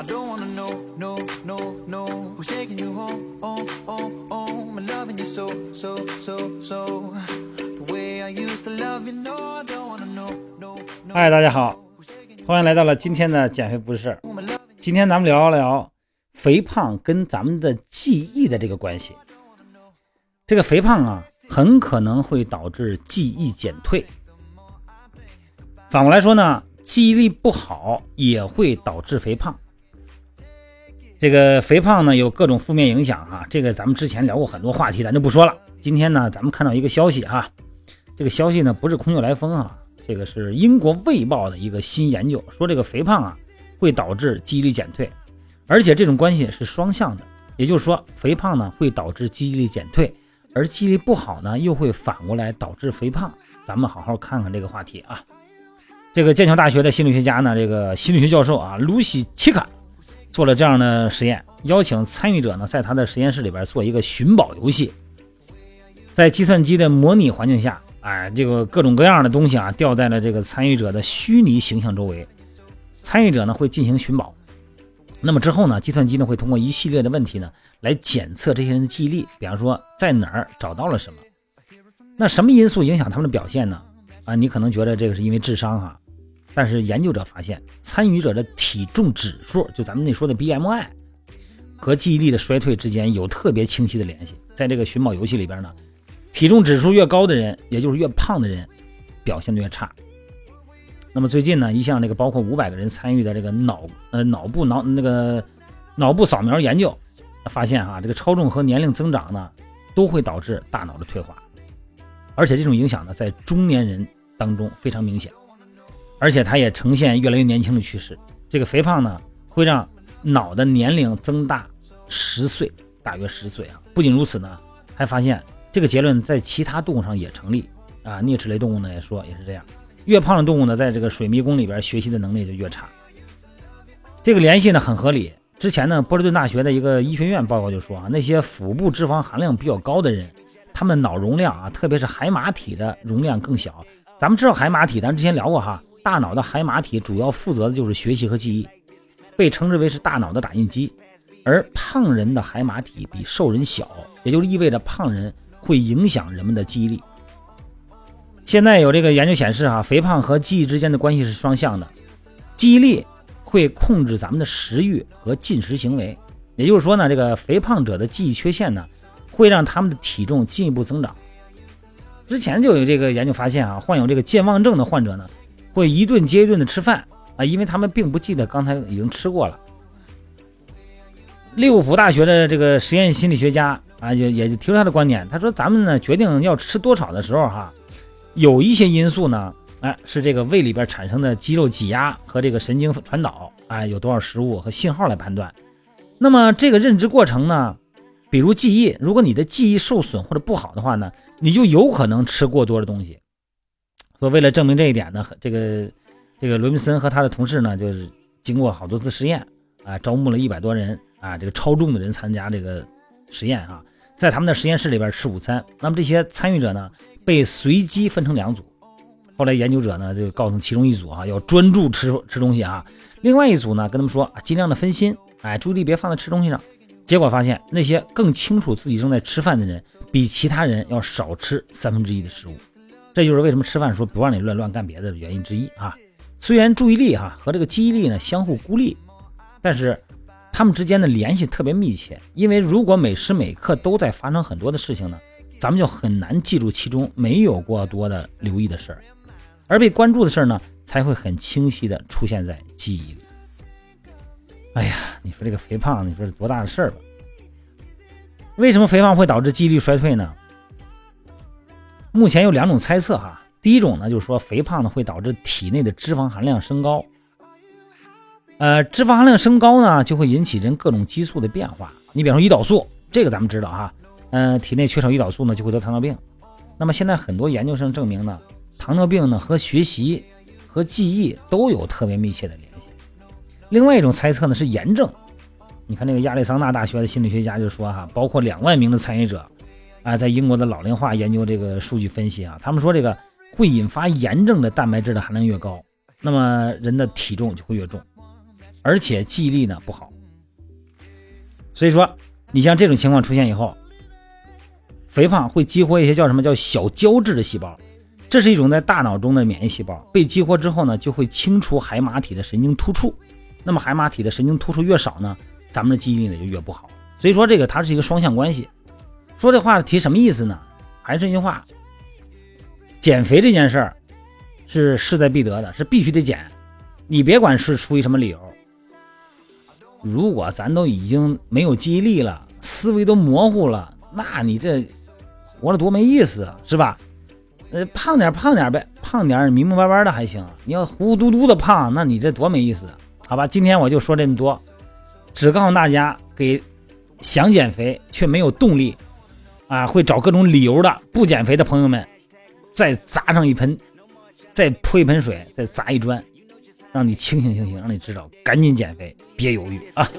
I don't wanna know, no, no, no. Who's taking you home, home, home, home? And loving you so, so, so, so. The way I used to love you, no, I don't wanna know, no, no. 嗨，大家好，欢迎来到了今天的减肥不是事儿。今天咱们聊一聊肥胖跟咱们的记忆的这个关系。这个肥胖啊，很可能会导致记忆减退。反过来说呢，记忆力不好也会导致肥胖。这个肥胖呢，有各种负面影响哈。这个咱们之前聊过很多话题，咱就不说了。今天呢，咱们看到一个消息哈，这个消息呢不是空穴来风啊，这个是英国卫报的一个新研究，说这个肥胖啊会导致记忆力减退，而且这种关系是双向的，也就是说，肥胖呢会导致记忆力减退。而记忆力不好呢，又会反过来导致肥胖。咱们好好看看这个话题啊。这个剑桥大学的心理学家呢，这个心理学教授啊，露西·奇卡做了这样的实验，邀请参与者呢，在他的实验室里边做一个寻宝游戏，在计算机的模拟环境下，哎，这个各种各样的东西啊，掉在了这个参与者的虚拟形象周围，参与者呢会进行寻宝。那么之后呢，计算机呢会通过一系列的问题呢来检测这些人的记忆力，比方说在哪儿找到了什么，那什么因素影响他们的表现呢？啊，你可能觉得这个是因为智商哈，但是研究者发现，参与者的体重指数，就咱们那说的 BMI，和记忆力的衰退之间有特别清晰的联系。在这个寻宝游戏里边呢，体重指数越高的人，也就是越胖的人，表现的越差。那么最近呢，一项这个包括五百个人参与的这个脑呃脑部脑那个脑部扫描研究，发现哈，这个超重和年龄增长呢，都会导致大脑的退化，而且这种影响呢，在中年人当中非常明显，而且它也呈现越来越年轻的趋势。这个肥胖呢，会让脑的年龄增大十岁，大约十岁啊。不仅如此呢，还发现这个结论在其他动物上也成立啊，啮齿类动物呢也说也是这样。越胖的动物呢，在这个水迷宫里边学习的能力就越差。这个联系呢很合理。之前呢，波士顿大学的一个医学院报告就说啊，那些腹部脂肪含量比较高的人，他们脑容量啊，特别是海马体的容量更小。咱们知道海马体，咱之前聊过哈，大脑的海马体主要负责的就是学习和记忆，被称之为是大脑的打印机。而胖人的海马体比瘦人小，也就是意味着胖人会影响人们的记忆力。现在有这个研究显示，哈，肥胖和记忆之间的关系是双向的，记忆力会控制咱们的食欲和进食行为。也就是说呢，这个肥胖者的记忆缺陷呢，会让他们的体重进一步增长。之前就有这个研究发现啊，患有这个健忘症的患者呢，会一顿接一顿的吃饭啊，因为他们并不记得刚才已经吃过了。利物浦大学的这个实验心理学家啊，也也提出他的观点，他说：“咱们呢决定要吃多少的时候，哈。”有一些因素呢，哎，是这个胃里边产生的肌肉挤压和这个神经传导，啊，有多少食物和信号来判断。那么这个认知过程呢，比如记忆，如果你的记忆受损或者不好的话呢，你就有可能吃过多的东西。说为了证明这一点呢，这个这个罗宾森和他的同事呢，就是经过好多次实验啊，招募了一百多人啊，这个超重的人参加这个实验啊，在他们的实验室里边吃午餐。那么这些参与者呢？被随机分成两组，后来研究者呢就告诉其中一组啊要专注吃吃东西啊，另外一组呢跟他们说啊尽量的分心，哎注意力别放在吃东西上。结果发现那些更清楚自己正在吃饭的人，比其他人要少吃三分之一的食物。这就是为什么吃饭的时候不让你乱乱干别的原因之一啊。虽然注意力哈和这个记忆力呢相互孤立，但是他们之间的联系特别密切，因为如果每时每刻都在发生很多的事情呢。咱们就很难记住其中没有过多的留意的事儿，而被关注的事儿呢，才会很清晰的出现在记忆里。哎呀，你说这个肥胖，你说是多大的事儿吧？为什么肥胖会导致记忆力衰退呢？目前有两种猜测哈。第一种呢，就是说肥胖呢会导致体内的脂肪含量升高，呃，脂肪含量升高呢，就会引起人各种激素的变化。你比方说胰岛素，这个咱们知道哈。嗯，体内缺少胰岛素呢，就会得糖尿病。那么现在很多研究生证明呢，糖尿病呢和学习和记忆都有特别密切的联系。另外一种猜测呢是炎症。你看那个亚利桑那大学的心理学家就说哈，包括两万名的参与者啊，在英国的老龄化研究这个数据分析啊，他们说这个会引发炎症的蛋白质的含量越高，那么人的体重就会越重。而且记忆力呢不好。所以说，你像这种情况出现以后，肥胖会激活一些叫什么叫小胶质的细胞，这是一种在大脑中的免疫细胞，被激活之后呢，就会清除海马体的神经突触。那么海马体的神经突触越少呢，咱们的记忆力呢就越不好。所以说这个它是一个双向关系。说这话题什么意思呢？还是那句话，减肥这件事儿是势在必得的，是必须得减。你别管是出于什么理由，如果咱都已经没有记忆力了，思维都模糊了，那你这活着多没意思啊，是吧？呃，胖点胖点呗，胖点明明白白的还行。你要糊糊嘟嘟的胖，那你这多没意思。好吧，今天我就说这么多，只告诉大家，给想减肥却没有动力啊，会找各种理由的不减肥的朋友们，再砸上一盆，再泼一盆水，再砸一砖，让你清醒清醒，让你知道，赶紧减肥，别犹豫啊！